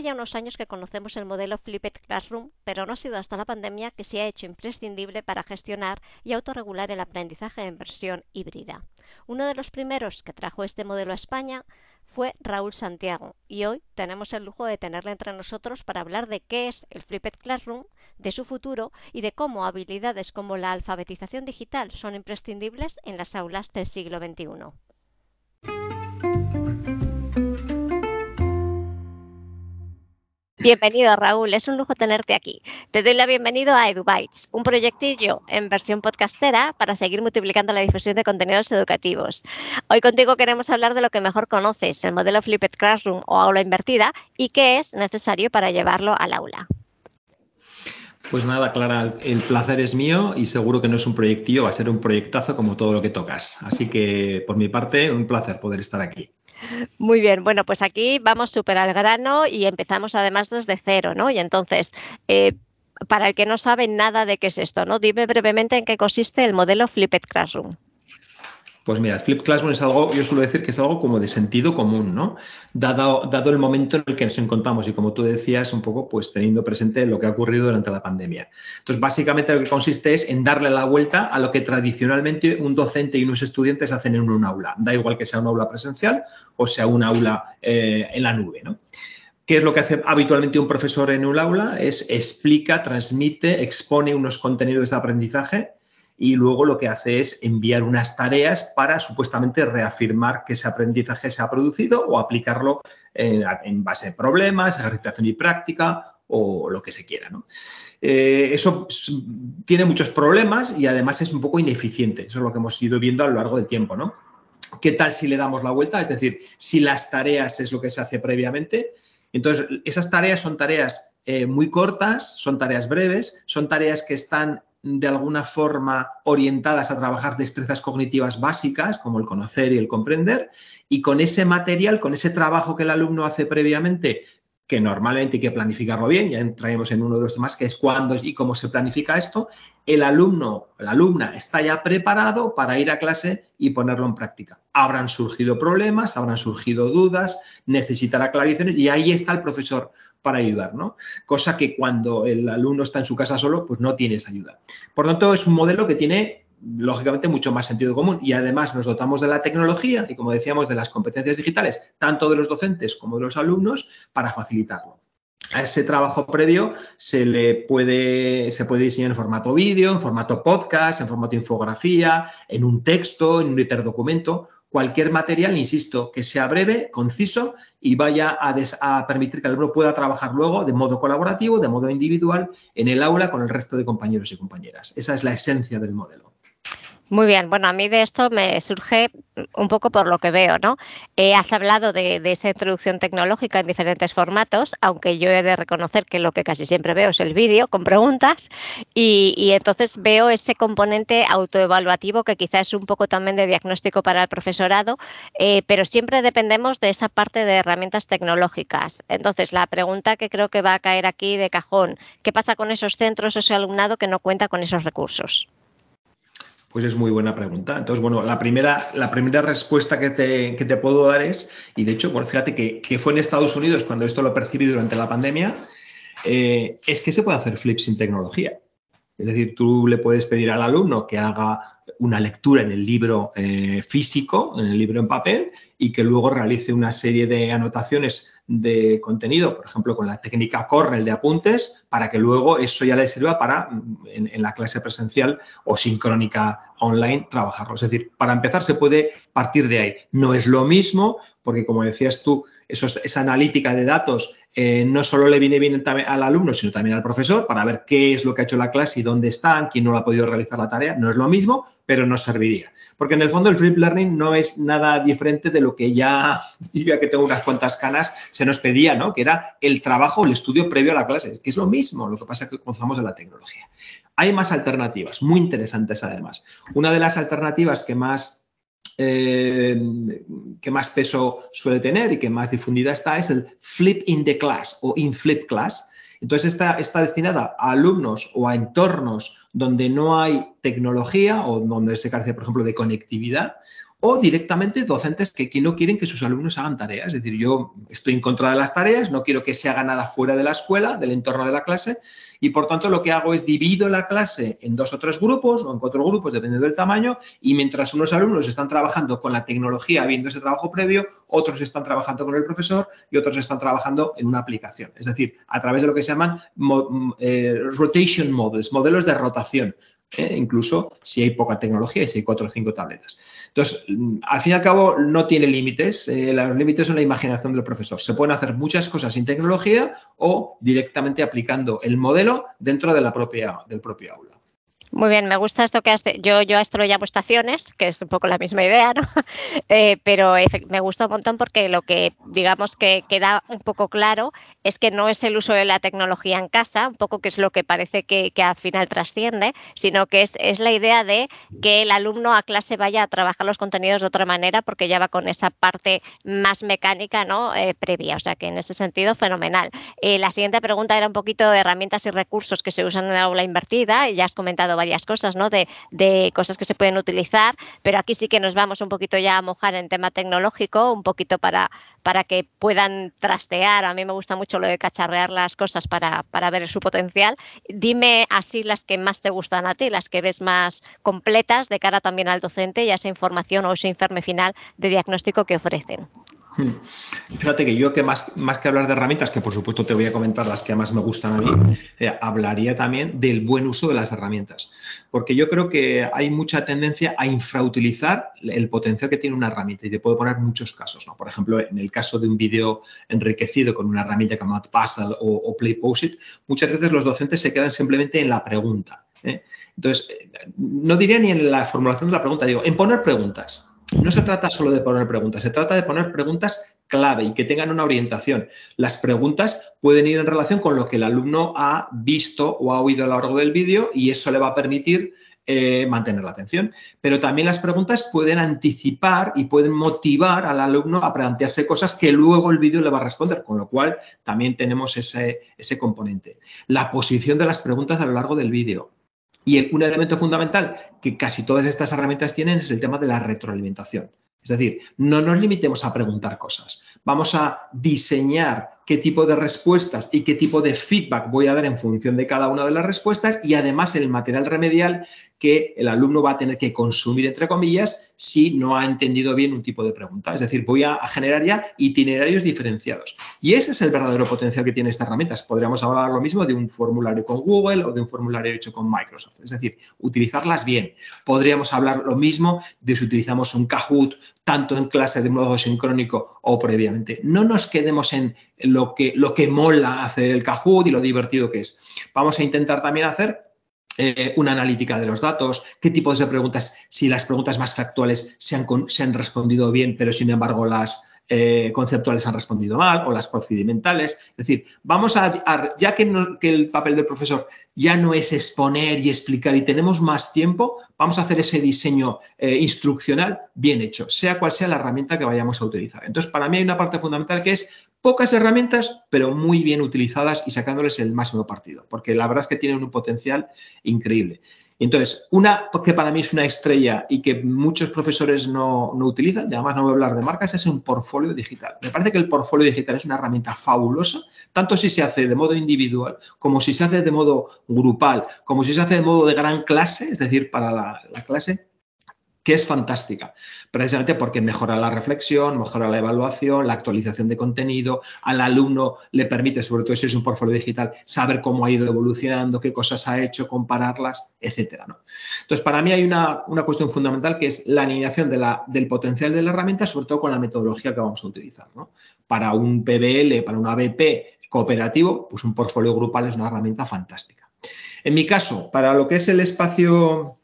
Hace ya unos años que conocemos el modelo Flipped Classroom, pero no ha sido hasta la pandemia que se ha hecho imprescindible para gestionar y autorregular el aprendizaje en versión híbrida. Uno de los primeros que trajo este modelo a España fue Raúl Santiago y hoy tenemos el lujo de tenerle entre nosotros para hablar de qué es el Flipped Classroom, de su futuro y de cómo habilidades como la alfabetización digital son imprescindibles en las aulas del siglo XXI. Bienvenido, Raúl. Es un lujo tenerte aquí. Te doy la bienvenida a EduBytes, un proyectillo en versión podcastera para seguir multiplicando la difusión de contenidos educativos. Hoy contigo queremos hablar de lo que mejor conoces, el modelo Flipped Classroom o aula invertida y qué es necesario para llevarlo al aula. Pues nada, Clara, el placer es mío y seguro que no es un proyectillo, va a ser un proyectazo como todo lo que tocas. Así que, por mi parte, un placer poder estar aquí. Muy bien, bueno, pues aquí vamos súper al grano y empezamos además desde cero, ¿no? Y entonces, eh, para el que no sabe nada de qué es esto, ¿no? Dime brevemente en qué consiste el modelo Flipped Classroom. Pues mira, el Flip Classroom es algo, yo suelo decir que es algo como de sentido común, ¿no? Dado, el momento en el que nos encontramos y como tú decías, un poco pues teniendo presente lo que ha ocurrido durante la pandemia. Entonces, básicamente lo que consiste es en darle la vuelta a lo que tradicionalmente un docente y unos estudiantes hacen en un aula. Da igual que sea un aula presencial o sea un aula eh, en la nube, ¿no? ¿Qué es lo que hace habitualmente un profesor en un aula? Es explica, transmite, expone unos contenidos de aprendizaje y luego lo que hace es enviar unas tareas para supuestamente reafirmar que ese aprendizaje se ha producido o aplicarlo en, base a problemas, ejercitación y práctica o lo que se quiera. Eh, eso tiene muchos problemas y además es un poco ineficiente. Eso es lo que hemos ido viendo a lo largo del tiempo. ¿no? ¿Qué tal si le damos la vuelta? Es decir, si las tareas es lo que se hace previamente, entonces esas tareas son tareas eh, muy cortas, son tareas breves, son tareas que están de alguna forma orientadas a trabajar destrezas cognitivas básicas, como el conocer y el comprender, y con ese material, con ese trabajo que el alumno hace previamente, que normalmente hay que planificarlo bien, ya entraremos en uno de los temas, que es cuándo y cómo se planifica esto, el alumno, la alumna está ya preparado para ir a clase y ponerlo en práctica. Habrán surgido problemas, habrán surgido dudas, necesitará clarificaciones y ahí está el profesor para ayudar, ¿no? Cosa que cuando el alumno está en su casa solo, pues no tiene esa ayuda. Por tanto, es un modelo que tiene lógicamente mucho más sentido común y además nos dotamos de la tecnología y como decíamos de las competencias digitales tanto de los docentes como de los alumnos para facilitarlo. A ese trabajo previo se le puede, se puede diseñar en formato vídeo, en formato podcast, en formato infografía, en un texto, en un hiperdocumento cualquier material, insisto, que sea breve, conciso y vaya a, permitir que el alumno pueda trabajar luego de modo colaborativo, de modo individual, en el aula con el resto de compañeros y compañeras. Esa es la esencia del modelo. Muy bien, bueno, a mí de esto me surge un poco por lo que veo, ¿no? Eh, has hablado de, esa introducción tecnológica en diferentes formatos, aunque yo he de reconocer que lo que casi siempre veo es el vídeo con preguntas y, entonces veo ese componente autoevaluativo que quizás es un poco también de diagnóstico para el profesorado, eh, pero siempre dependemos de esa parte de herramientas tecnológicas. Entonces, la pregunta que creo que va a caer aquí de cajón, ¿qué pasa con esos centros o ese alumnado que no cuenta con esos recursos? Pues es muy buena pregunta. Entonces, bueno, la primera, la primera respuesta que te, que te puedo dar es, y de hecho, bueno, fíjate que, fue en Estados Unidos cuando esto lo percibí durante la pandemia, eh, es que se puede hacer flip sin tecnología. Es decir, tú le puedes pedir al alumno que haga una lectura en el libro eh, físico, en el libro en papel, y que luego realice una serie de anotaciones de contenido, por ejemplo, con la técnica Cornell de apuntes, para que luego eso ya le sirva para, mm, en, la clase presencial o sincrónica online, trabajarlo. Es decir, para empezar se puede partir de ahí. No es lo mismo, porque como decías tú, esa analítica de datos eh, no solo le viene bien al alumno, sino también al profesor para ver qué es lo que ha hecho la clase y dónde están, quién no lo ha podido realizar la tarea. No es lo mismo, pero nos serviría. Porque en el fondo el flip learning no es nada diferente de lo que ya, ya que tengo unas cuantas canas, se nos pedía, ¿no? Que era el trabajo, el estudio previo a la clase, que es lo mismo, lo que pasa es que comenzamos de la tecnología. Hay más alternativas, muy interesantes además. Una de las alternativas que más eh, que más peso suele tener y que más difundida está es el flip in the class o in flip class. Entonces, está, está destinada a alumnos o a entornos donde no hay tecnología o donde se carece, por ejemplo, de conectividad o directamente docentes que, no quieren que sus alumnos hagan tareas. Es decir, yo estoy en contra de las tareas, no quiero que se haga nada fuera de la escuela, del entorno de la clase, y por tanto lo que hago es divido la clase en dos o tres grupos o en cuatro grupos, dependiendo del tamaño, y mientras unos alumnos están trabajando con la tecnología, viendo ese trabajo previo, otros están trabajando con el profesor y otros están trabajando en una aplicación. Es decir, a través de lo que se llaman eh, rotation models, modelos de rotación. ¿Eh? incluso si hay poca tecnología y si hay cuatro o cinco tabletas. Entonces, mm, al fin y al cabo, no tiene límites. Eh, los límites son la imaginación del profesor. Se pueden hacer muchas cosas sin tecnología o directamente aplicando el modelo dentro de la propia, del propio aula. Muy bien, me gusta esto que has yo yo a esto lo llamo estaciones, que es un poco la misma idea, ¿no? Eh, pero me gusta un montón porque lo que digamos que queda un poco claro es que no es el uso de la tecnología en casa, un poco que es lo que parece que, al final trasciende, sino que es, es, la idea de que el alumno a clase vaya a trabajar los contenidos de otra manera porque ya va con esa parte más mecánica, ¿no? Eh, previa, o sea que en ese sentido fenomenal. Eh, la siguiente pregunta era un poquito de herramientas y recursos que se usan en la aula invertida ya has comentado varias cosas, ¿no? De, de, cosas que se pueden utilizar, pero aquí sí que nos vamos un poquito ya a mojar en tema tecnológico, un poquito para, para que puedan trastear. A mí me gusta mucho lo de cacharrear las cosas para, para ver su potencial. Dime así las que más te gustan a ti, las que ves más completas de cara también al docente y a esa información o ese informe final de diagnóstico que ofrecen. Fíjate que yo que más, más que hablar de herramientas, que por supuesto te voy a comentar las que más me gustan a mí, eh, hablaría también del buen uso de las herramientas. Porque yo creo que hay mucha tendencia a infrautilizar el potencial que tiene una herramienta. Y te puedo poner muchos casos. ¿no? Por ejemplo, en el caso de un vídeo enriquecido con una herramienta como Puzzle o, o Play Post-it, muchas veces los docentes se quedan simplemente en la pregunta. ¿eh? Entonces, no diría ni en la formulación de la pregunta, digo, en poner preguntas no se trata solo de poner preguntas, se trata de poner preguntas clave y que tengan una orientación. Las preguntas pueden ir en relación con lo que el alumno ha visto o ha oído a lo largo del vídeo y eso le va a permitir eh, mantener la atención. Pero también las preguntas pueden anticipar y pueden motivar al alumno a plantearse cosas que luego el vídeo le va a responder, con lo cual también tenemos ese, ese componente. La posición de las preguntas a lo largo del vídeo. Y un elemento fundamental que casi todas estas herramientas tienen es el tema de la retroalimentación. Es decir, no nos limitemos a preguntar cosas. Vamos a diseñar qué tipo de respuestas y qué tipo de feedback voy a dar en función de cada una de las respuestas y además el material remedial que el alumno va a tener que consumir, entre comillas, si no ha entendido bien un tipo de pregunta. Es decir, voy a, generar ya itinerarios diferenciados. Y ese es el verdadero potencial que tiene estas herramientas. Podríamos hablar lo mismo de un formulario con Google o de un formulario hecho con Microsoft. Es decir, utilizarlas bien. Podríamos hablar lo mismo de si utilizamos un Kahoot tanto en clase de modo sincrónico o previamente. No nos quedemos en lo que, lo que mola hacer el Kahoot y lo divertido que es. Vamos a intentar también hacer eh, una analítica de los datos, qué tipos de preguntas, si las preguntas más factuales se han, respondido bien, pero sin embargo las, eh, conceptuales han respondido mal o las procedimentales. Es decir, vamos a, ya que, el papel del profesor ya no es exponer y explicar y tenemos más tiempo, vamos a hacer ese diseño eh, instruccional bien hecho, sea cual sea la herramienta que vayamos a utilizar. Entonces, para mí hay una parte fundamental que es pocas herramientas, pero muy bien utilizadas y sacándoles el máximo partido, porque la verdad es que tienen un potencial increíble. Entonces, una que para mí es una estrella y que muchos profesores no, utilizan, y además no voy a hablar de marcas, es un portfolio digital. Me parece que el portfolio digital es una herramienta fabulosa, tanto si se hace de modo individual, como si se hace de modo grupal, como si se hace de modo de gran clase, es decir, para la clase que es fantástica, precisamente porque mejora la reflexión, mejora la evaluación, la actualización de contenido, al alumno le permite, sobre todo si es un portfolio digital, saber cómo ha ido evolucionando, qué cosas ha hecho, compararlas, etcétera. Entonces, para mí hay una, cuestión fundamental que es la alineación del potencial de la herramienta, sobre todo con la metodología que vamos a utilizar. Para un PBL, para un ABP cooperativo, pues un portfolio grupal es una herramienta fantástica. En mi caso, para lo que es el espacio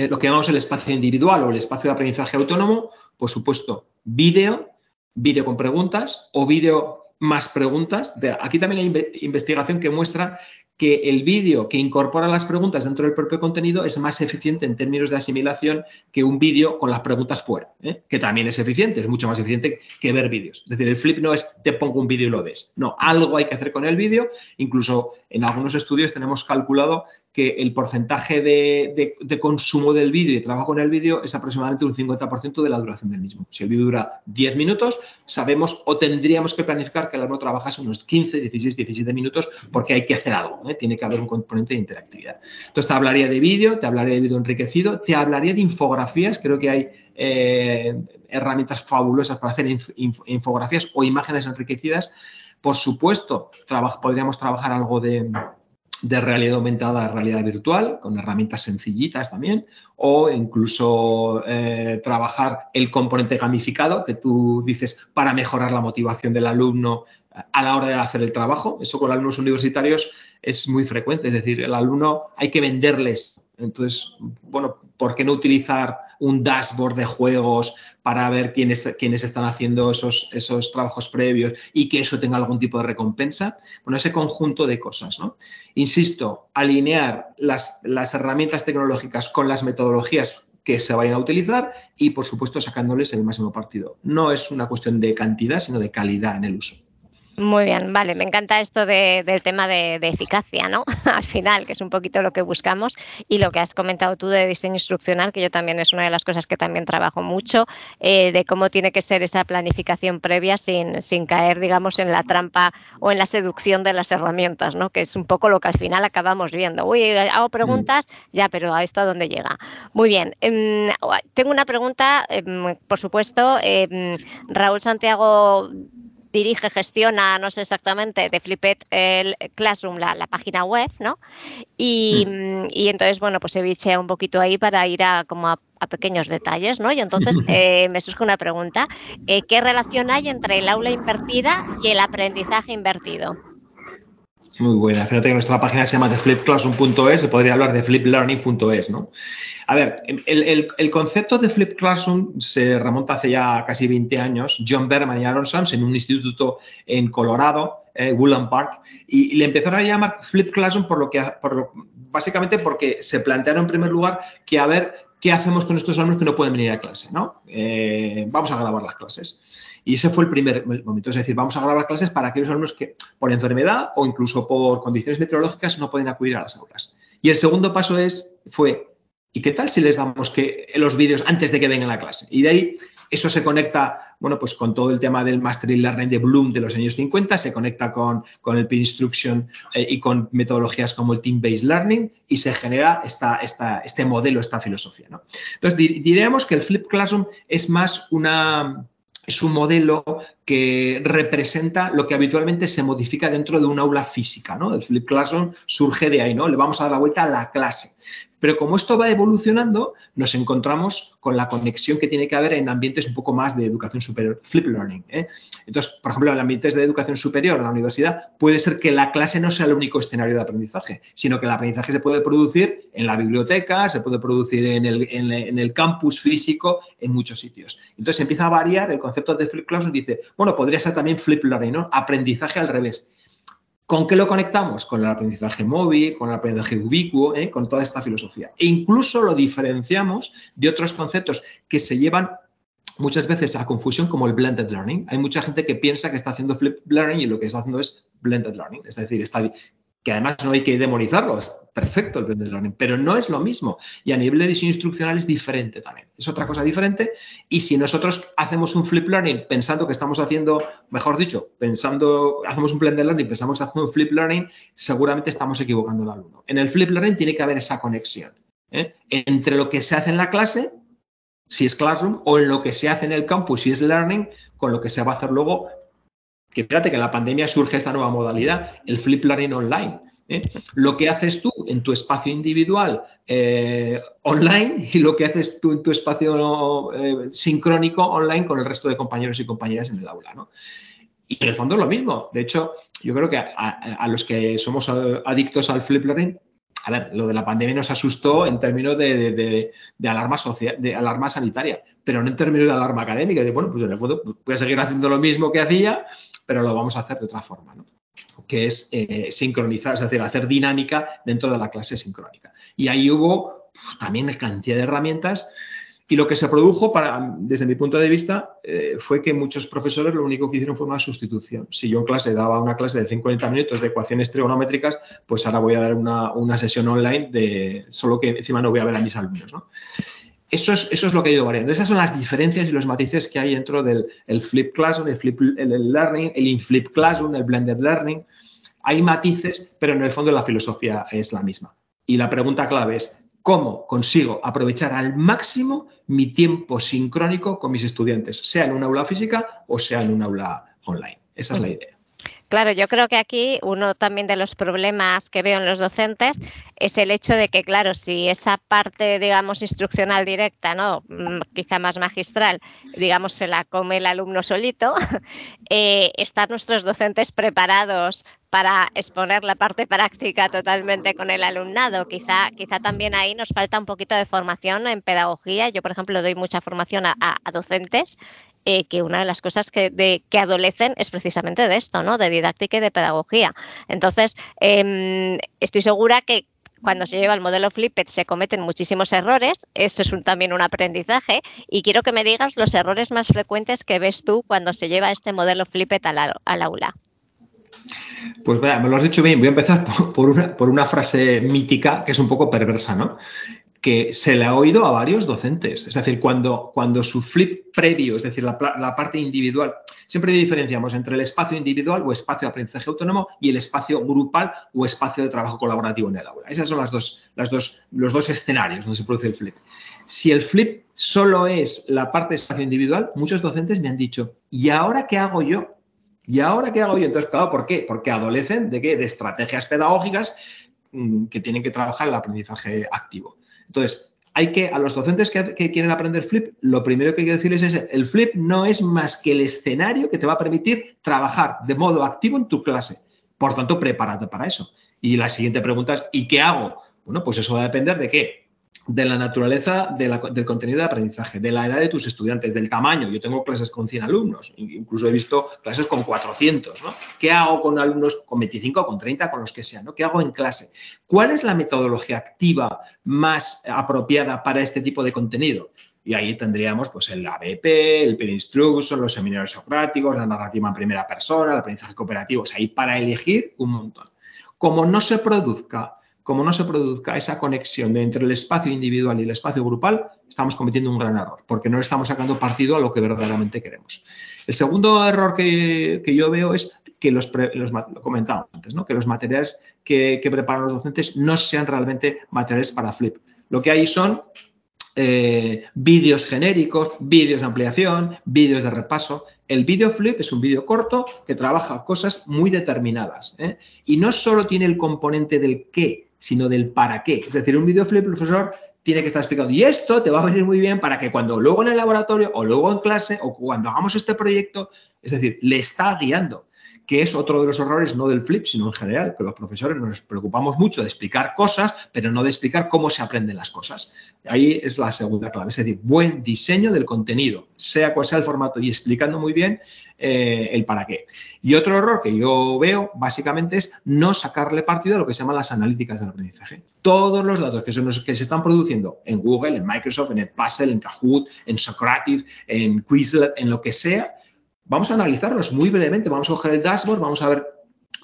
eh, lo que llamamos el espacio individual o el espacio de aprendizaje autónomo, por supuesto, vídeo, vídeo con preguntas o vídeo más preguntas. aquí también hay investigación que muestra que el vídeo que incorpora las preguntas dentro del propio contenido es más eficiente en términos de asimilación que un vídeo con las preguntas fuera, ¿eh? que también es eficiente, es mucho más eficiente que ver vídeos. Es decir, el flip no es te pongo un vídeo y lo ves. No, algo hay que hacer con el vídeo. Incluso en algunos estudios tenemos calculado que el porcentaje de, consumo del vídeo y de trabajo con el vídeo es aproximadamente un 50% de la duración del mismo. Si el vídeo dura 10 minutos, sabemos o tendríamos que planificar que el alumno trabajase unos 15, 16, 17 minutos porque hay que hacer algo, ¿eh? tiene que haber un componente de interactividad. Entonces te hablaría de vídeo, te hablaría de vídeo enriquecido, te hablaría de infografías, creo que hay eh, herramientas fabulosas para hacer infografías o imágenes enriquecidas. Por supuesto, podríamos trabajar algo de de realidad aumentada a realidad virtual, con herramientas sencillitas también, o incluso eh, trabajar el componente gamificado, que tú dices, para mejorar la motivación del alumno a la hora de hacer el trabajo. Eso con alumnos universitarios es muy frecuente, es decir, el alumno hay que venderles. Entonces, bueno, ¿por qué no utilizar un dashboard de juegos para ver quiénes, quiénes están haciendo esos, esos trabajos previos y que eso tenga algún tipo de recompensa. Bueno, ese conjunto de cosas, ¿no? Insisto, alinear las, las herramientas tecnológicas con las metodologías que se vayan a utilizar y, por supuesto, sacándoles el máximo partido. No es una cuestión de cantidad, sino de calidad en el uso. Muy bien, vale, me encanta esto del tema de, eficacia, ¿no? Al final, que es un poquito lo que buscamos y lo que has comentado tú de diseño instruccional, que yo también es una de las cosas que también trabajo mucho, eh, de cómo tiene que ser esa planificación previa sin, sin caer, digamos, en la trampa o en la seducción de las herramientas, ¿no? Que es un poco lo que al final acabamos viendo. Uy, hago mm. preguntas, ya, pero a esto a dónde llega. Muy bien, em, tengo una pregunta, em, por supuesto, em, Raúl Santiago dirige, gestiona, no sé exactamente, de Flipet el Classroom, la, página web, ¿no? Y, mm. y, entonces, bueno, pues se bichea un poquito ahí para ir a como a, pequeños detalles, ¿no? Y entonces eh, me surge una pregunta, eh, ¿qué relación hay entre el aula invertida y el aprendizaje invertido? Muy buena. Fíjate que nuestra página se llama flipclassroom.es, se podría hablar de fliplearning.es, ¿no? A ver, el, concepto de Flip Classroom se remonta hace ya casi 20 años. John Berman y Aaron Sams en un instituto en Colorado, eh, Woodland Park, y, le empezaron a llamar Flip Classroom por lo que, básicamente porque se plantearon en primer lugar que a ver qué hacemos con estos alumnos que no pueden venir a clase, ¿no? Eh, vamos a grabar las clases. Y ese fue el primer momento. Es decir, vamos a grabar clases para aquellos alumnos que por enfermedad o incluso por condiciones meteorológicas no pueden acudir a las aulas. Y el segundo paso es, fue, ¿y qué tal si les damos que los vídeos antes de que vengan a la clase? Y de ahí eso se conecta, bueno, pues con todo el tema del Mastery Learning de Bloom de los años 50, se conecta con, con el Peer Instruction eh, y con metodologías como el Team-Based Learning y se genera esta, esta, este modelo, esta filosofía. ¿no? Entonces, diríamos que el Flip Classroom es más una, es un modelo que representa lo que habitualmente se modifica dentro de un aula física, ¿no? El Flip Classroom surge de ahí, ¿no? Le vamos a dar la vuelta a la clase. Pero como esto va evolucionando, nos encontramos con la conexión que tiene que haber en ambientes un poco más de educación superior, flip learning. ¿eh? Entonces, por ejemplo, en ambientes de educación superior, en la universidad, puede ser que la clase no sea el único escenario de aprendizaje, sino que el aprendizaje se puede producir en la biblioteca, se puede producir en el, campus físico, en muchos sitios. Entonces empieza a variar el concepto de flip classroom dice, bueno, podría ser también flip learning, ¿no? Aprendizaje al revés. ¿Con qué lo conectamos? Con el aprendizaje móvil, con el aprendizaje ubicuo, ¿eh? con toda esta filosofía. E incluso lo diferenciamos de otros conceptos que se llevan muchas veces a confusión como el blended learning. Hay mucha gente que piensa que está haciendo flip learning y lo que está haciendo es blended learning, es decir, está que además no hay que demonizarlo, es perfecto el blended learning, pero no es lo mismo. Y a nivel de diseño instruccional es diferente también, es otra cosa diferente. Y si nosotros hacemos un flip learning pensando que estamos haciendo, mejor dicho, pensando, hacemos un blended learning, pensamos hacemos un flip learning, seguramente estamos equivocando al alumno. En el flip learning tiene que haber esa conexión ¿eh? entre lo que se hace en la clase, si es classroom, o en lo que se hace en el campus, si es learning, con lo que se va a hacer luego que fíjate que en la pandemia surge esta nueva modalidad, el flip learning online. ¿eh? Lo que haces tú en tu espacio individual eh, online y lo que haces tú en tu espacio eh, sincrónico online con el resto de compañeros y compañeras en el aula. Y en el fondo es lo mismo. De hecho, yo creo que a, los que somos adictos al flip learning, a ver, lo de la pandemia nos asustó en términos de, alarma social, de alarma sanitaria, pero no en términos de alarma académica. De, bueno, pues en el fondo pues, voy a seguir haciendo lo mismo que hacía, pero lo vamos a hacer de otra forma, ¿no? que es eh, sincronizar, es decir, hacer dinámica dentro de la clase sincrónica. Y ahí hubo también cantidad de herramientas Y lo que se produjo, para, desde mi punto de vista, eh, fue que muchos profesores lo único que hicieron fue una sustitución. Si yo en clase daba una clase de 50 minutos de ecuaciones trigonométricas, pues ahora voy a dar una, sesión online de solo que encima no voy a ver a mis alumnos. Eso es, eso es lo que ha ido variando. Esas son las diferencias y los matices que hay dentro del el flip classroom, el flip el learning, el inflip classroom, el blended learning. Hay matices, pero en el fondo la filosofía es la misma. Y la pregunta clave es, ¿cómo consigo aprovechar al máximo mi tiempo sincrónico con mis estudiantes, sea en un aula física o sea en un aula online? Esa es la idea. Claro, yo creo que aquí uno también de los problemas que veo en los docentes es el hecho de que, claro, si esa parte, digamos, instruccional directa, ¿no? Mm, quizá más magistral, digamos, se la come el alumno solito, eh, están nuestros docentes preparados para exponer la parte práctica totalmente con el alumnado. Quizá, quizá también ahí nos falta un poquito de formación en pedagogía. Yo, por ejemplo, doy mucha formación a, docentes eh, que una de las cosas que, de, que adolecen es precisamente de esto, ¿no? De didáctica y de pedagogía. Entonces, em, estoy segura que cuando se lleva el modelo Flipped se cometen muchísimos errores, eso es también un aprendizaje y quiero que me digas los errores más frecuentes que ves tú cuando se lleva este modelo Flipped al aula. Pues me lo has dicho bien. Voy a empezar por, una, frase mítica que es un poco perversa, ¿no? que se le ha oído a varios docentes. Es decir, cuando, su flip previo, es decir, la, parte individual, siempre diferenciamos entre el espacio individual o espacio de aprendizaje autónomo y el espacio grupal o espacio de trabajo colaborativo en el aula. Esos son las dos, las dos, los dos escenarios donde se produce el flip. Si el flip solo es la parte de espacio individual, muchos docentes me han dicho, ¿y ahora qué hago yo? ¿Y ahora qué hago yo? Entonces, claro, ¿por qué? Porque adolecen de qué? De estrategias pedagógicas mm, que tienen que trabajar el aprendizaje activo. Entonces, hay que, a los docentes que, quieren aprender flip, lo primero que hay que decirles es, el flip no es más que el escenario que te va a permitir trabajar de modo activo en tu clase. Por tanto, prepárate para eso. Y la siguiente pregunta es, ¿y qué hago? Bueno, pues eso va a depender de qué de la naturaleza del contenido de aprendizaje, de la edad de tus estudiantes, del tamaño. Yo tengo clases con 100 alumnos, incluso he visto clases con 400. ¿no? ¿Qué hago con alumnos con 25, con 30, con los que sean? ¿no? ¿Qué hago en clase? ¿Cuál es la metodología activa más apropiada para este tipo de contenido? Y ahí tendríamos pues, el ABP, el peer instruction, los seminarios socráticos, la narrativa en primera persona, el aprendizaje cooperativo. O sea, hay para elegir un montón. Como no se produzca como no se produzca esa conexión entre el espacio individual y el espacio grupal, estamos cometiendo un gran error, porque no estamos sacando partido a lo que verdaderamente queremos. El segundo error que, yo veo es que los, lo comentaba antes, ¿no? que los materiales que, preparan los docentes no sean realmente materiales para flip. Lo que hay son eh, vídeos genéricos, vídeos de ampliación, vídeos de repaso. El vídeo flip es un vídeo corto que trabaja cosas muy determinadas ¿eh? y no solo tiene el componente del qué, sino del para qué. Es decir, un videoflip, profesor tiene que estar explicando, y esto te va a venir muy bien para que cuando luego en el laboratorio o luego en clase o cuando hagamos este proyecto, es decir, le está guiando que es otro de los errores no del flip, sino en general, que los profesores nos preocupamos mucho de explicar cosas, pero no de explicar cómo se aprenden las cosas. Ahí es la segunda clave, es decir, buen diseño del contenido, sea cual sea el formato, y explicando muy bien eh, el para qué. Y otro error que yo veo, básicamente, es no sacarle partido a lo que se llaman las analíticas del aprendizaje. Todos los datos que, que se están produciendo en Google, en Microsoft, en Edpuzzle, en Kahoot, en Socrative, en Quizlet, en lo que sea, Vamos a analizarlos muy brevemente, vamos a coger el dashboard, vamos a ver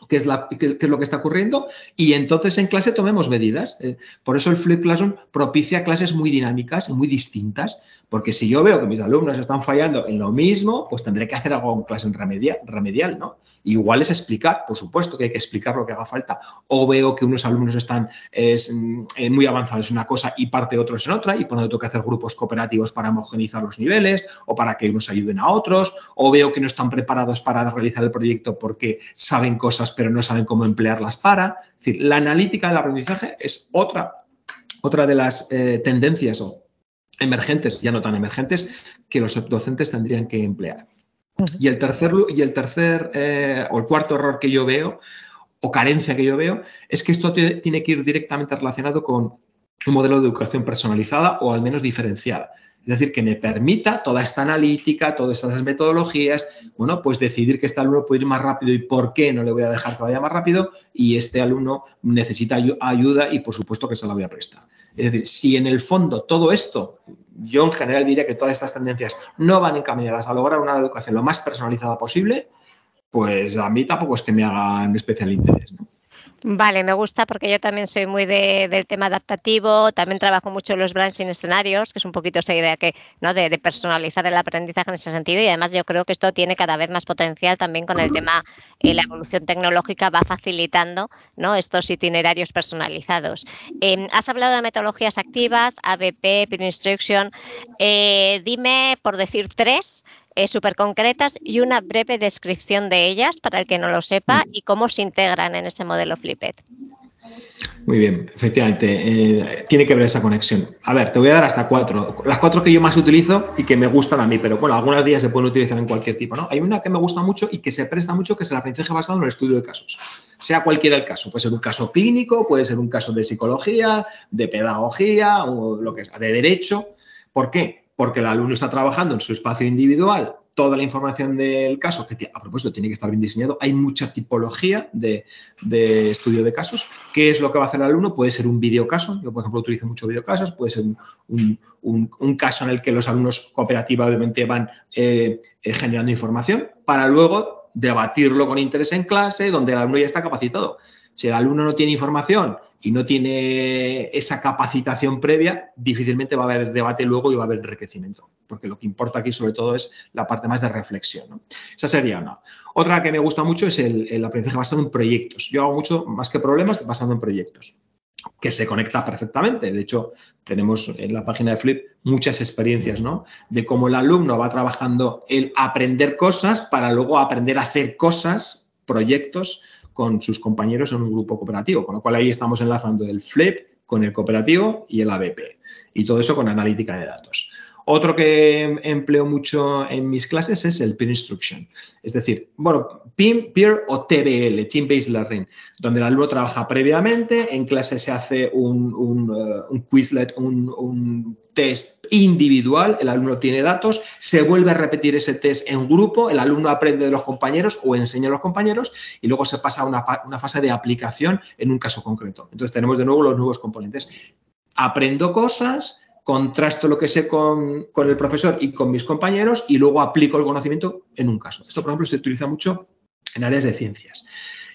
qué es, lo que está ocurriendo y entonces en clase tomemos medidas. Eh, por eso el Flip Classroom propicia clases muy dinámicas y muy distintas, porque si yo veo que mis alumnos están fallando en lo mismo, pues tendré que hacer algo en clase remedial, remedial ¿no? Igual es explicar, por supuesto que hay que explicar lo que haga falta. O veo que unos alumnos están mm, muy avanzados en una cosa y parte otros en otra, y por lo tanto que hacer grupos cooperativos para homogenizar los niveles o para que unos ayuden a otros. O veo que no están preparados para realizar el proyecto porque saben cosas pero no saben cómo emplearlas para. Es decir, la analítica del aprendizaje es otra, otra de las eh, tendencias o emergentes, ya no tan emergentes, que los docentes tendrían que emplear. Y el tercer, eh, o el cuarto error que yo veo, o carencia que yo veo, es que esto tiene que ir directamente relacionado con un modelo de educación personalizada o al menos diferenciada. Es decir, que me permita toda esta analítica, todas estas metodologías, bueno, pues decidir que este alumno puede ir más rápido y por qué no le voy a dejar que vaya más rápido y este alumno necesita ayuda y por supuesto que se la voy a prestar. Es decir, si en el fondo todo esto yo en general diría que todas estas tendencias no van encaminadas a lograr una educación lo más personalizada posible, pues a mí tampoco es que me hagan especial interés. ¿no? Vale, me gusta porque yo también soy muy del tema adaptativo, también trabajo mucho en los branching escenarios, que es un poquito esa idea que, ¿no? de, personalizar el aprendizaje en ese sentido y además yo creo que esto tiene cada vez más potencial también con el tema, eh, la evolución tecnológica va facilitando ¿no? estos itinerarios personalizados. Em, has hablado de metodologías activas, ABP, Peer Instruction. Eh, dime, por decir tres, eh, súper concretas y una breve descripción de ellas para el que no lo sepa y cómo se integran en ese modelo Flipped. Muy bien, efectivamente, eh, tiene que ver esa conexión. A ver, te voy a dar hasta cuatro. Las cuatro que yo más utilizo y que me gustan a mí, pero bueno, algunas días se pueden utilizar en cualquier tipo, ¿no? Hay una que me gusta mucho y que se presta mucho, que es el aprendizaje basado en el estudio de casos. Sea cualquiera el caso, puede ser un caso clínico, puede ser un caso de psicología, de pedagogía o lo que sea, de derecho. ¿Por qué? Porque el alumno está trabajando en su espacio individual, toda la información del caso, que a propósito tiene que estar bien diseñado, hay mucha tipología de, estudio de casos. ¿Qué es lo que va a hacer el alumno? Puede ser un videocaso, yo por ejemplo utilizo mucho videocasos, puede ser un, caso en el que los alumnos cooperativamente van eh, eh, generando información para luego debatirlo con interés en clase, donde el alumno ya está capacitado. Si el alumno no tiene información y no tiene esa capacitación previa, difícilmente va a haber debate luego y va a haber enriquecimiento, porque lo que importa aquí sobre todo es la parte más de reflexión. Esa sería una. Otra que me gusta mucho es el, aprendizaje basado en proyectos. Yo hago mucho más que problemas basado en proyectos que se conecta perfectamente. De hecho, tenemos en la página de Flip muchas experiencias, ¿no? De cómo el alumno va trabajando el aprender cosas para luego aprender a hacer cosas, proyectos, con sus compañeros en un grupo cooperativo, con lo cual ahí estamos enlazando el FLIP con el cooperativo y el ABP. Y todo eso con analítica de datos. Otro que empleo mucho en mis clases es el Peer Instruction. Es decir, bueno, Peer o TBL, Team Based Learning, donde el alumno trabaja previamente, en clase se hace un, un, uh, Quizlet, un, test individual, el alumno tiene datos, se vuelve a repetir ese test en grupo, el alumno aprende de los compañeros o enseña a los compañeros y luego se pasa a una, una fase de aplicación en un caso concreto. Entonces tenemos de nuevo los nuevos componentes. Aprendo cosas, contrasto lo que sé con, el profesor y con mis compañeros y luego aplico el conocimiento en un caso. Esto, por ejemplo, se utiliza mucho en áreas de ciencias.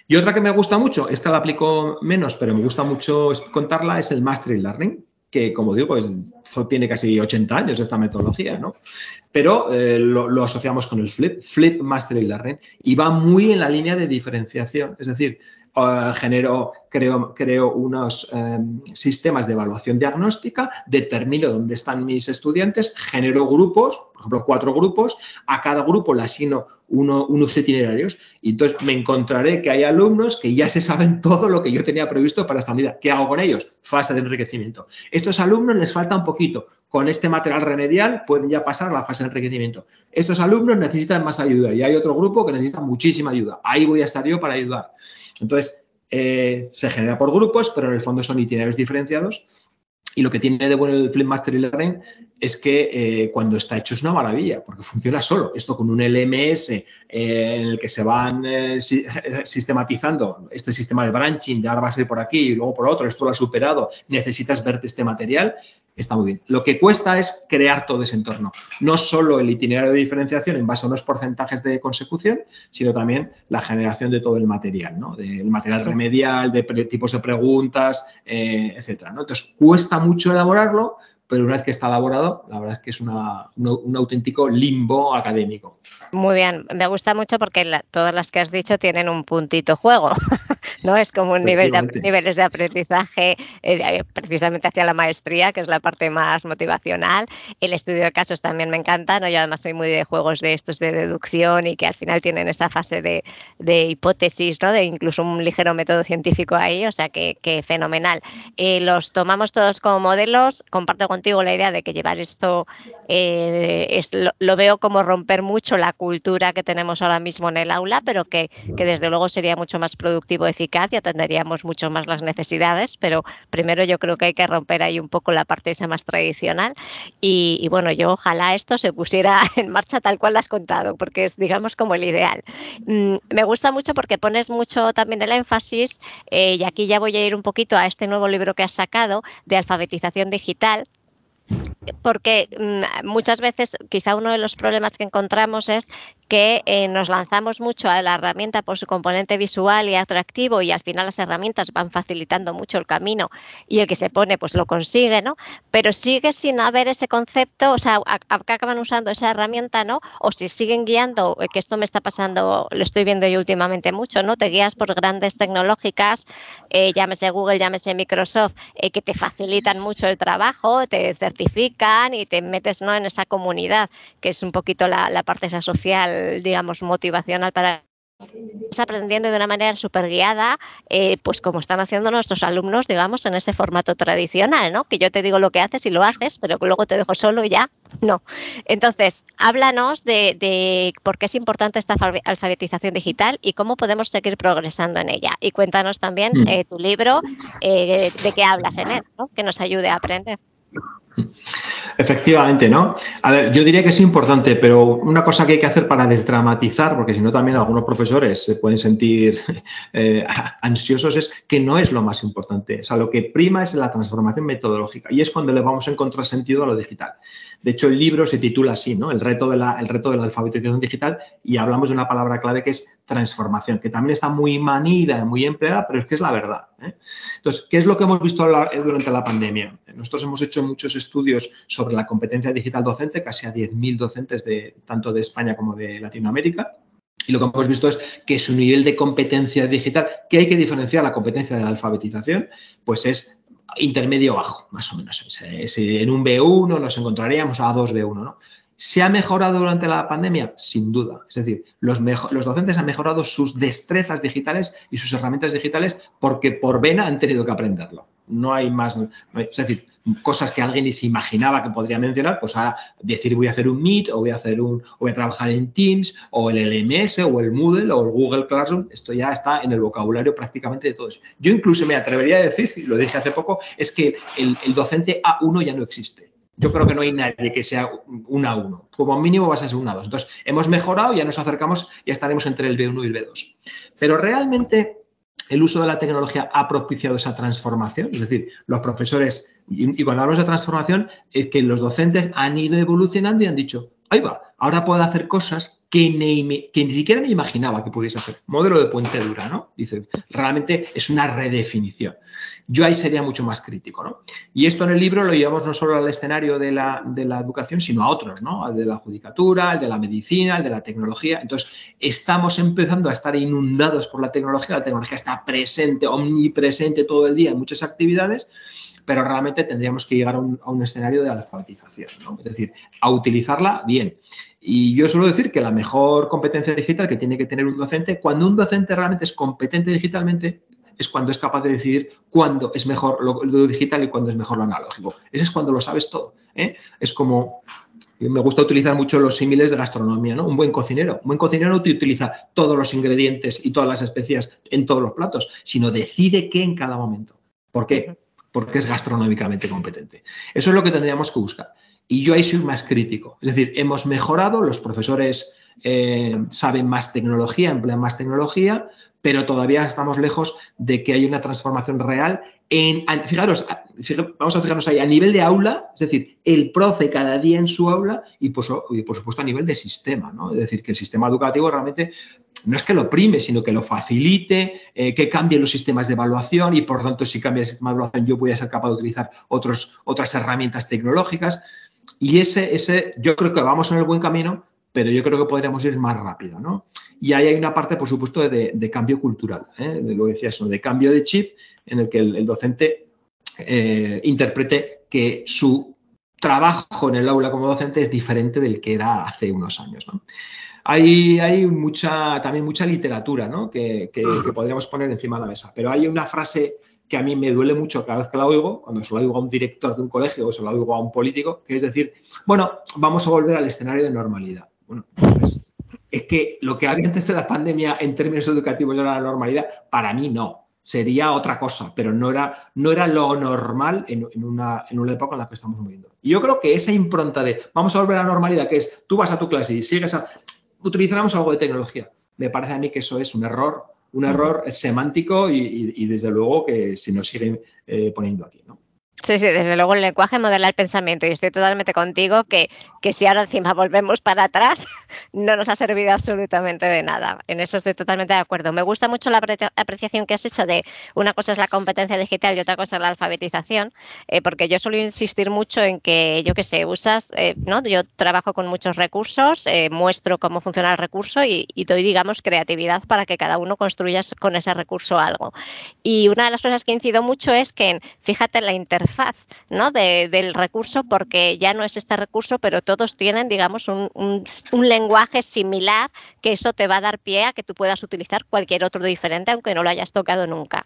Y otra que me gusta mucho, esta la aplico menos, pero me gusta mucho contarla, es el Mastery Learning, que como digo, pues tiene casi 80 años esta metodología, ¿no? Pero eh, lo, asociamos con el Flip, Flip Mastery Learning, y va muy en la línea de diferenciación. Es decir, uh, genero, creo, creo unos em, sistemas de evaluación diagnóstica, determino dónde están mis estudiantes, genero grupos, por ejemplo, cuatro grupos, a cada grupo le asigno unos itinerarios y entonces me encontraré que hay alumnos que ya se saben todo lo que yo tenía previsto para esta unidad. ¿Qué hago con ellos? Fase de enriquecimiento. Estos alumnos les falta un poquito. Con este material remedial pueden ya pasar a la fase de enriquecimiento. Estos alumnos necesitan más ayuda y hay otro grupo que necesita muchísima ayuda. Ahí voy a estar yo para ayudar. Entonces, eh, se genera por grupos, pero en el fondo son itinerarios diferenciados. Y lo que tiene de bueno el Flip Mastery Learning es que eh, cuando está hecho es una maravilla, porque funciona solo. Esto con un LMS eh, en el que se van sistematizando este sistema de branching, de ahora vas a ir por aquí y luego por otro, esto lo has superado, necesitas verte este material, está muy bien. Lo que cuesta es crear todo ese entorno. No solo el itinerario de diferenciación en base a unos porcentajes de consecución, sino también la generación de todo el material, ¿no? Del material remedial, de tipos de preguntas, eh, etcétera. ¿no? Entonces, cuesta mucho elaborarlo, pero una vez que está elaborado, la verdad es que es un auténtico limbo académico. Muy bien, me gusta mucho porque todas las que has dicho tienen un puntito juego, ¿no? Es como un nivel de, niveles de aprendizaje eh, precisamente hacia la maestría, que es la parte más motivacional. El estudio de casos también me encanta, ¿no? Yo además soy muy de juegos de estos de deducción y que al final tienen esa fase de, hipótesis, ¿no? De incluso un ligero método científico ahí, o sea que, fenomenal. Eh, los tomamos todos como modelos, comparto con contigo la idea de que llevar esto eh, es, lo, veo como romper mucho la cultura que tenemos ahora mismo en el aula, pero que, desde luego sería mucho más productivo, eficaz y atenderíamos mucho más las necesidades. Pero primero yo creo que hay que romper ahí un poco la parte esa más tradicional. Y, bueno, yo ojalá esto se pusiera en marcha tal cual lo has contado, porque es, digamos, como el ideal. Mm, me gusta mucho porque pones mucho también el énfasis, eh, y aquí ya voy a ir un poquito a este nuevo libro que has sacado de alfabetización digital porque mm, muchas veces quizá uno de los problemas que encontramos es que eh, nos lanzamos mucho a la herramienta por su componente visual y atractivo y al final las herramientas van facilitando mucho el camino y el que se pone pues lo consigue, ¿no? Pero sigue sin haber ese concepto, o sea, acá acaban usando esa herramienta, ¿no? O si siguen guiando, eh, que esto me está pasando, lo estoy viendo yo últimamente mucho, ¿no? Te guías por grandes tecnológicas, eh, llámese Google, llámese Microsoft, que te facilitan mucho el trabajo, te certifican y te metes, ¿no? En esa comunidad, que es un poquito la, la parte esa social digamos, motivacional para estás aprendiendo de una manera súper guiada, eh, pues como están haciendo nuestros alumnos, digamos, en ese formato tradicional, ¿no? Que yo te digo lo que haces y lo haces, pero que luego te dejo solo y ya no. Entonces, háblanos de, por qué es importante esta alfabetización digital y cómo podemos seguir progresando en ella. Y cuéntanos también mm. eh, tu libro, eh, de qué hablas en él, ¿no? Que nos ayude a aprender. Efectivamente, ¿no? A ver, yo diría que es importante, pero una cosa que hay que hacer para desdramatizar, porque si no también algunos profesores se pueden sentir eh, ansiosos, es que no es lo más importante. O sea, lo que prima es la transformación metodológica y es cuando le vamos a encontrar sentido a lo digital. De hecho, el libro se titula así, ¿no? El reto de la, el reto de la alfabetización digital y hablamos de una palabra clave que es transformación, que también está muy manida, muy empleada, pero es que es la verdad. ¿eh? Entonces, ¿qué es lo que hemos visto durante la pandemia? Nosotros hemos hecho muchos estudios sobre la competencia digital docente, casi a 10.000 docentes de, tanto de España como de Latinoamérica. Y lo que hemos visto es que su nivel de competencia digital, que hay que diferenciar la competencia de la alfabetización, pues es intermedio bajo, más o menos. En un B1 nos encontraríamos a 2 B1, ¿no? ¿Se ha mejorado durante la pandemia? Sin duda. Es decir, los, los, docentes han mejorado sus destrezas digitales y sus herramientas digitales porque por vena han tenido que aprenderlo. No hay más. Es decir, cosas que alguien ni se imaginaba que podría mencionar, pues ahora decir voy a hacer un Meet o voy a hacer un, voy a trabajar en Teams o el LMS o el Moodle o el Google Classroom, esto ya está en el vocabulario prácticamente de todos. Yo incluso me atrevería a decir, y lo dije hace poco, es que el, docente A1 ya no existe yo creo que no hay nadie que sea un A1. Como mínimo vas a ser un A2. Entonces, hemos mejorado, ya nos acercamos, ya estaremos entre el B1 y el B2. Pero realmente el uso de la tecnología ha propiciado esa transformación. Es decir, los profesores, y, cuando hablamos de transformación, es que los docentes han ido evolucionando y han dicho, ahí va, ahora puedo hacer cosas que ni, que ni siquiera me imaginaba que pudiese hacer. Modelo de puente dura, ¿no? Dice, realmente es una redefinición. Yo ahí sería mucho más crítico, ¿no? Y esto en el libro lo llevamos no solo al escenario de la, de la educación, sino a otros, ¿no? Al de la judicatura, al de la medicina, al de la tecnología. Entonces, estamos empezando a estar inundados por la tecnología. La tecnología está presente, omnipresente todo el día en muchas actividades pero realmente tendríamos que llegar a un, a un escenario de alfabetización, ¿no? es decir, a utilizarla bien. Y yo suelo decir que la mejor competencia digital que tiene que tener un docente, cuando un docente realmente es competente digitalmente, es cuando es capaz de decidir cuándo es mejor lo, digital y cuándo es mejor lo analógico. Ese es cuando lo sabes todo. ¿eh? Es como, me gusta utilizar mucho los símiles de gastronomía, ¿no? Un buen cocinero. Un buen cocinero no te utiliza todos los ingredientes y todas las especias en todos los platos, sino decide qué en cada momento. ¿Por qué? Porque es gastronómicamente competente. Eso es lo que tendríamos que buscar. Y yo ahí soy más crítico. Es decir, hemos mejorado, los profesores eh, saben más tecnología, emplean más tecnología, pero todavía estamos lejos de que haya una transformación real en, fijaros, vamos a fijarnos ahí, a nivel de aula, es decir, el profe cada día en su aula y por, supuesto a nivel de sistema, ¿no? Es decir, que el sistema educativo realmente no es que lo prime, sino que lo facilite, eh, que cambie los sistemas de evaluación y por tanto si cambia el sistema de evaluación yo voy ser capaz de utilizar otros, otras herramientas tecnológicas. Y ese, ese, yo creo que vamos en el buen camino, pero yo creo que podríamos ir más rápido, ¿no? Y ahí hay una parte, por supuesto, de, cambio cultural, ¿eh? de lo decías, de cambio de chip, en el que el, docente eh, interprete que su trabajo en el aula como docente es diferente del que era hace unos años. ¿no? Hay, hay mucha, también mucha literatura ¿no? que, que podríamos poner encima de la mesa, pero hay una frase que a mí me duele mucho cada vez que la oigo, cuando se la oigo a un director de un colegio o se la oigo a un político, que es decir, bueno, vamos a volver al escenario de normalidad. Bueno, pues, es que lo que había antes de la pandemia en términos educativos era la normalidad, para mí no. Sería otra cosa, pero no era, no era lo normal en, una, en una época en la que estamos viviendo. Y yo creo que esa impronta de vamos a volver a la normalidad, que es tú vas a tu clase y sigues a. utilizaremos algo de tecnología. Me parece a mí que eso es un error un error semántico y, desde luego que se nos sigue eh, poniendo aquí. ¿no? Sí, sí, desde luego el lenguaje modela el pensamiento y estoy totalmente contigo que, que si ahora encima volvemos para atrás no nos ha servido absolutamente de nada. En eso estoy totalmente de acuerdo. Me gusta mucho la apreciación que has hecho de una cosa es la competencia digital y otra cosa es la alfabetización, eh, porque yo suelo insistir mucho en que, yo qué sé, usas, eh, ¿no? Yo trabajo con muchos recursos, eh, muestro cómo funciona el recurso y, doy, digamos, creatividad para que cada uno construya con ese recurso algo. Y una de las cosas que incido mucho es que, fíjate, la interfaz faz ¿no? del recurso porque ya no es este recurso, pero todos tienen, digamos, un, lenguaje similar que eso te va a dar pie a que tú puedas utilizar cualquier otro diferente, aunque no lo hayas tocado nunca.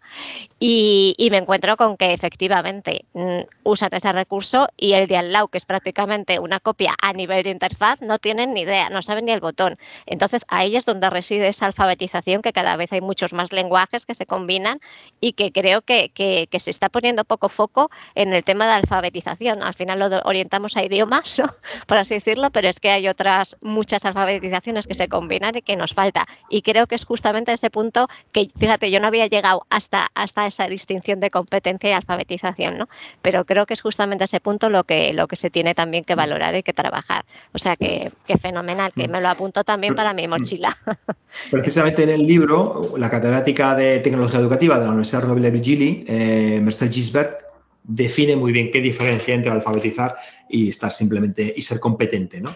Y, me encuentro con que efectivamente mm, usan ese recurso y el de al lado, que es prácticamente una copia a nivel de interfaz, no tienen ni idea, no saben ni el botón. Entonces ahí es donde reside esa alfabetización, que cada vez hay muchos más lenguajes que se combinan y que creo que, que se está poniendo poco foco en el tema de alfabetización. Al final lo orientamos a idiomas, ¿no? por así decirlo, pero es que hay otras muchas alfabetizaciones que se combinan y que nos falta. Y creo que es justamente ese punto que, fíjate, yo no había llegado hasta, hasta esa distinción de competencia y alfabetización, ¿no? Pero creo que es justamente ese punto lo que, lo que se tiene también que valorar y que trabajar. O sea que, fenomenal, que me lo apunto también para mi mochila. Precisamente en el libro, la catedrática de tecnología educativa de la Universidad Roble Virgili, eh, Mercedes Gisbert, define muy bien qué diferencia entre alfabetizar y estar simplemente y ser competente. ¿no?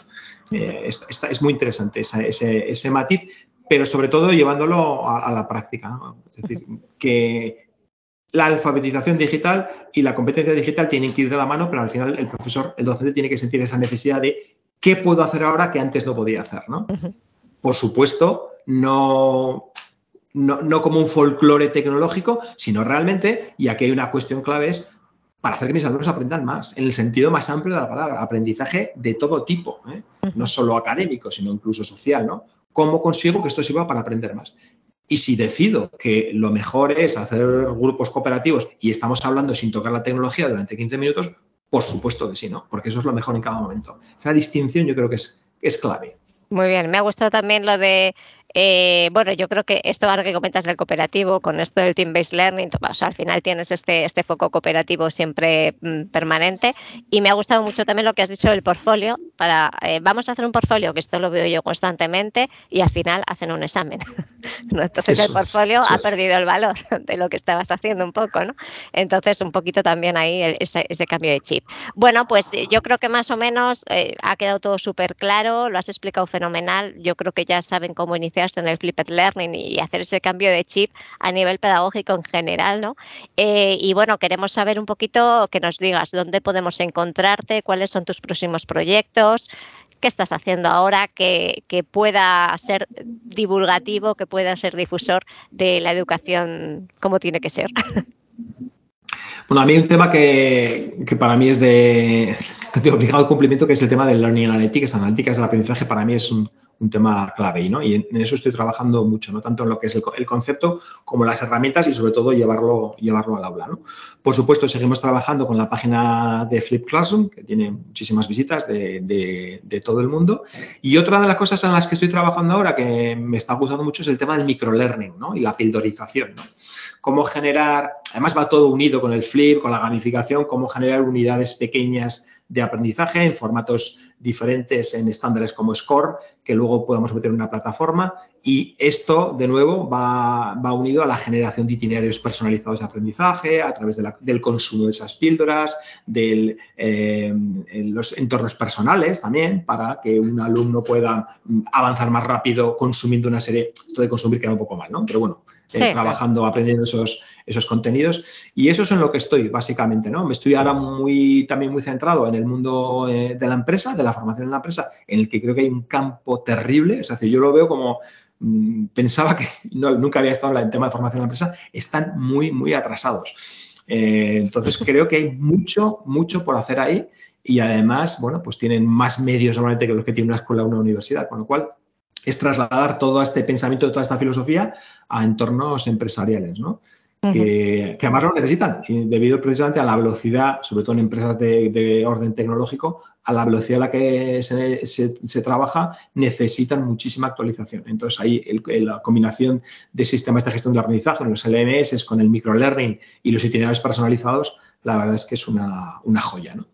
Eh, es, muy interesante ese, matiz, pero sobre todo llevándolo a, la práctica. Es decir, que la alfabetización digital y la competencia digital tienen que ir de la mano, pero al final el profesor, el docente tiene que sentir esa necesidad de qué puedo hacer ahora que antes no podía hacer. ¿no? Por supuesto, no no, no, como un folclore tecnológico, sino realmente, y aquí hay una cuestión clave, es para hacer que mis alumnos aprendan más, en el sentido más amplio de la palabra, aprendizaje de todo tipo, ¿eh? no solo académico, sino incluso social, ¿no? ¿Cómo consigo que esto sirva para aprender más? Y si decido que lo mejor es hacer grupos cooperativos y estamos hablando sin tocar la tecnología durante 15 minutos, por supuesto que sí, ¿no? Porque eso es lo mejor en cada momento. Esa distinción yo creo que es, es clave. Muy bien, me ha gustado también lo de eh, bueno, yo creo que esto ahora que comentas del cooperativo, con esto del team-based learning, al final tienes este, este foco cooperativo siempre mm, permanente. Y me ha gustado mucho también lo que has dicho del portfolio. Para, eh, vamos a hacer un portfolio, que esto lo veo yo constantemente, y al final hacen un examen. Entonces el portfolio ha perdido el valor de lo que estabas haciendo un poco, ¿no? Entonces, un poquito también ahí ese, cambio de chip. Bueno, pues eh, yo creo que más o menos ha quedado todo súper claro, lo has explicado fenomenal. Yo creo que ya saben cómo iniciar en el flipped learning y hacer ese cambio de chip a nivel pedagógico en general, ¿no? Eh, y bueno, queremos saber un poquito que nos digas dónde podemos encontrarte, cuáles son tus próximos proyectos, qué estás haciendo ahora que, pueda ser divulgativo, que pueda ser difusor de la educación como tiene que ser. Bueno, a mí un tema que, que para mí es de, de, obligado cumplimiento, que es el tema del Learning Analytics. Analíticas del aprendizaje para mí es un, un tema clave, ¿no? Y en, eso estoy trabajando mucho, ¿no? Tanto en lo que es el, concepto como las herramientas y sobre todo llevarlo, llevarlo al aula, ¿no? Por supuesto, seguimos trabajando con la página de Flip Classroom, que tiene muchísimas visitas de, de, todo el mundo. Y otra de las cosas en las que estoy trabajando ahora que me está gustando mucho es el tema del microlearning, ¿no? Y la pildorización, ¿no? Cómo generar, además va todo unido con el Flip, con la gamificación, cómo generar unidades pequeñas de aprendizaje en formatos diferentes en estándares como SCORE, que luego podamos meter en una plataforma. Y esto, de nuevo, va, unido a la generación de itinerarios personalizados de aprendizaje, a través del consumo de esas píldoras, de eh, los entornos personales también, para que un alumno pueda avanzar más rápido consumiendo una serie. Esto de consumir queda un poco mal, ¿no? Pero bueno, eh, trabajando, aprendiendo esos, esos contenidos. Y eso es en lo que estoy, básicamente, ¿no? Me estoy ahora muy, también muy centrado en el mundo eh, de la empresa, de la formación en la empresa, en el que creo que hay un campo terrible. Es decir, yo lo veo como mm, pensaba que nunca había estado en el tema de formación en la empresa, están muy, muy atrasados. Eh, entonces creo que hay mucho, mucho por hacer ahí y además, bueno, pues tienen más medios normalmente que los que tiene una escuela o una universidad, con lo cual es trasladar todo este pensamiento, toda esta filosofía a entornos empresariales, ¿no? Que, además lo necesitan, debido precisamente a la velocidad, sobre todo en empresas de, orden tecnológico, a la velocidad a la que se, trabaja, necesitan muchísima actualización. Entonces, ahí la combinación de sistemas de gestión del aprendizaje, los LMS, con el microlearning y los itinerarios personalizados, la verdad es que es una, joya, ¿no?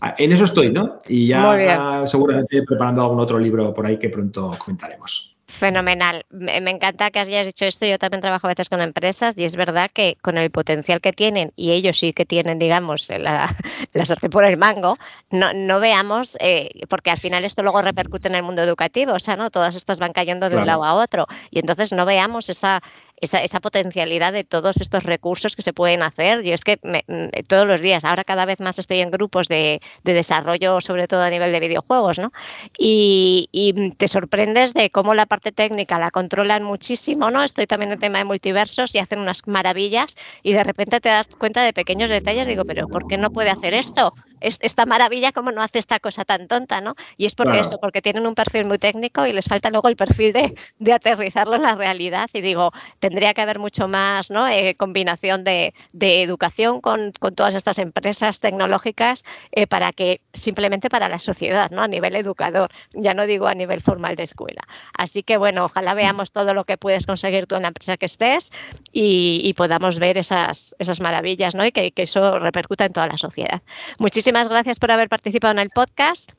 Ah, en eso estoy, ¿no? Y ya seguramente preparando algún otro libro por ahí que pronto comentaremos. Fenomenal. Me, encanta que hayas dicho esto. Yo también trabajo a veces con empresas y es verdad que con el potencial que tienen, y ellos sí que tienen, digamos, la, la suerte por el mango, no, no veamos, eh, porque al final esto luego repercute en el mundo educativo, o sea, ¿no? Todas estas van cayendo de un lado a otro. Y entonces no veamos esa, esa, potencialidad de todos estos recursos que se pueden hacer. Yo es que mm, todos los días, ahora cada vez más estoy en grupos de, de desarrollo, sobre todo a nivel de videojuegos, ¿no? Y, y, te sorprendes de cómo la parte técnica la controlan muchísimo, ¿no? Estoy también en tema de multiversos y hacen unas maravillas y de repente te das cuenta de pequeños detalles. Digo, pero ¿por qué no puede hacer esto? Esta maravilla, ¿cómo no hace esta cosa tan tonta, no? Y es porque eso, porque tienen un perfil muy técnico y les falta luego el perfil de, de aterrizarlo en la realidad. Y digo, tendría que haber mucho más ¿no? Eh, combinación de, de educación con, con, todas estas empresas tecnológicas eh, para que simplemente para la sociedad, ¿no? A nivel educador, ya no digo a nivel formal de escuela. Así que bueno, ojalá veamos todo lo que puedes conseguir tú en la empresa que estés y, y podamos ver esas, esas maravillas, ¿no? Y que, que eso repercuta en toda la sociedad. Muchísimas Muchísimas gracias por haber participado en el podcast.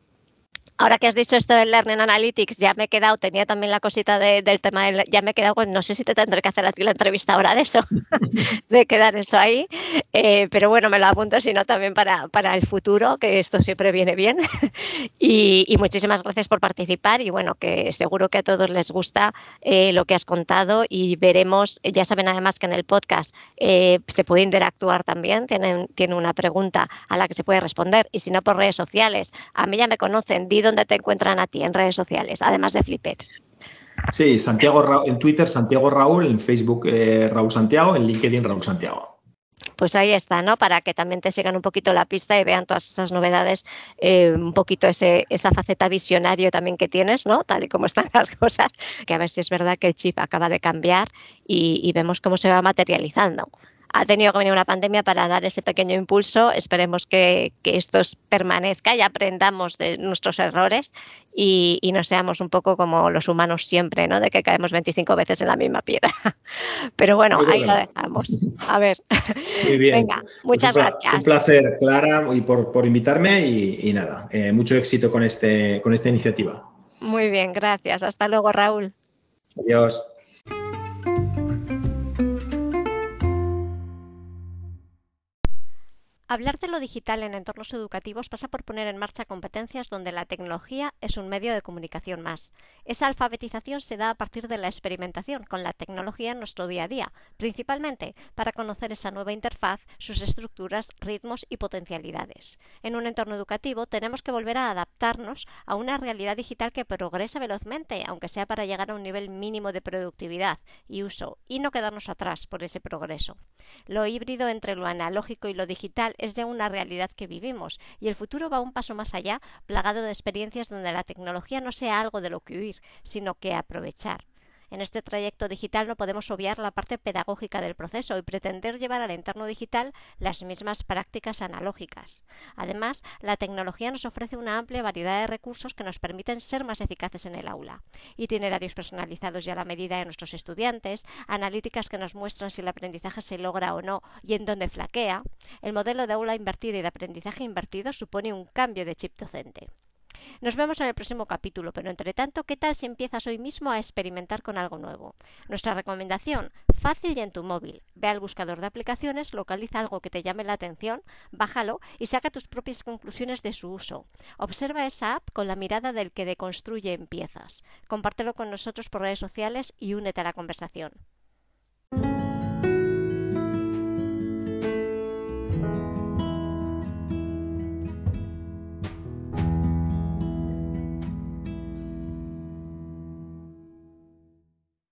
Ahora que has dicho esto del Learning Analytics, ya me he quedado, tenía también la cosita del tema, del, ya me he quedado, no sé si te tendré que hacer a ti la entrevista ahora de eso, de quedar eso ahí, eh, pero bueno, me lo apunto, sino también para, para el futuro, que esto siempre viene bien. y, y, muchísimas gracias por participar y bueno, que seguro que a todos les gusta eh, lo que has contado y veremos, ya saben además que en el podcast eh, se puede interactuar también, tienen, tiene una pregunta a la que se puede responder y si no por redes sociales, a mí ya me conocen, Dido dónde te encuentran a ti en redes sociales, además de Flipet. Sí, Santiago en Twitter Santiago Raúl, en Facebook eh, Raúl Santiago, en LinkedIn Raúl Santiago. Pues ahí está, ¿no? Para que también te sigan un poquito la pista y vean todas esas novedades, eh, un poquito ese, esa faceta visionario también que tienes, ¿no? Tal y como están las cosas, que a ver si es verdad que el chip acaba de cambiar y, y vemos cómo se va materializando ha tenido que venir una pandemia para dar ese pequeño impulso. Esperemos que, esto permanezca y aprendamos de nuestros errores y, no seamos un poco como los humanos siempre, ¿no? De que caemos 25 veces en la misma piedra. Pero bueno, ahí lo dejamos. A ver. Muy bien. Venga, pues muchas gracias. Un placer, Clara, y por, por invitarme y, nada, eh, mucho éxito con, este, con esta iniciativa. Muy bien, gracias. Hasta luego, Raúl. Adiós. Hablar de lo digital en entornos educativos pasa por poner en marcha competencias donde la tecnología es un medio de comunicación más. Esa alfabetización se da a partir de la experimentación con la tecnología en nuestro día a día, principalmente para conocer esa nueva interfaz, sus estructuras, ritmos y potencialidades. En un entorno educativo tenemos que volver a adaptarnos a una realidad digital que progresa velozmente, aunque sea para llegar a un nivel mínimo de productividad y uso, y no quedarnos atrás por ese progreso. Lo híbrido entre lo analógico y lo digital es ya una realidad que vivimos y el futuro va un paso más allá, plagado de experiencias donde la tecnología no sea algo de lo que huir, sino que aprovechar. En este trayecto digital no podemos obviar la parte pedagógica del proceso y pretender llevar al entorno digital las mismas prácticas analógicas. Además, la tecnología nos ofrece una amplia variedad de recursos que nos permiten ser más eficaces en el aula. Itinerarios personalizados y a la medida de nuestros estudiantes, analíticas que nos muestran si el aprendizaje se logra o no y en dónde flaquea. El modelo de aula invertida y de aprendizaje invertido supone un cambio de chip docente. Nos vemos en el próximo capítulo, pero entre tanto, ¿qué tal si empiezas hoy mismo a experimentar con algo nuevo? Nuestra recomendación, fácil y en tu móvil. Ve al buscador de aplicaciones, localiza algo que te llame la atención, bájalo y saca tus propias conclusiones de su uso. Observa esa app con la mirada del que deconstruye empiezas. Compártelo con nosotros por redes sociales y únete a la conversación.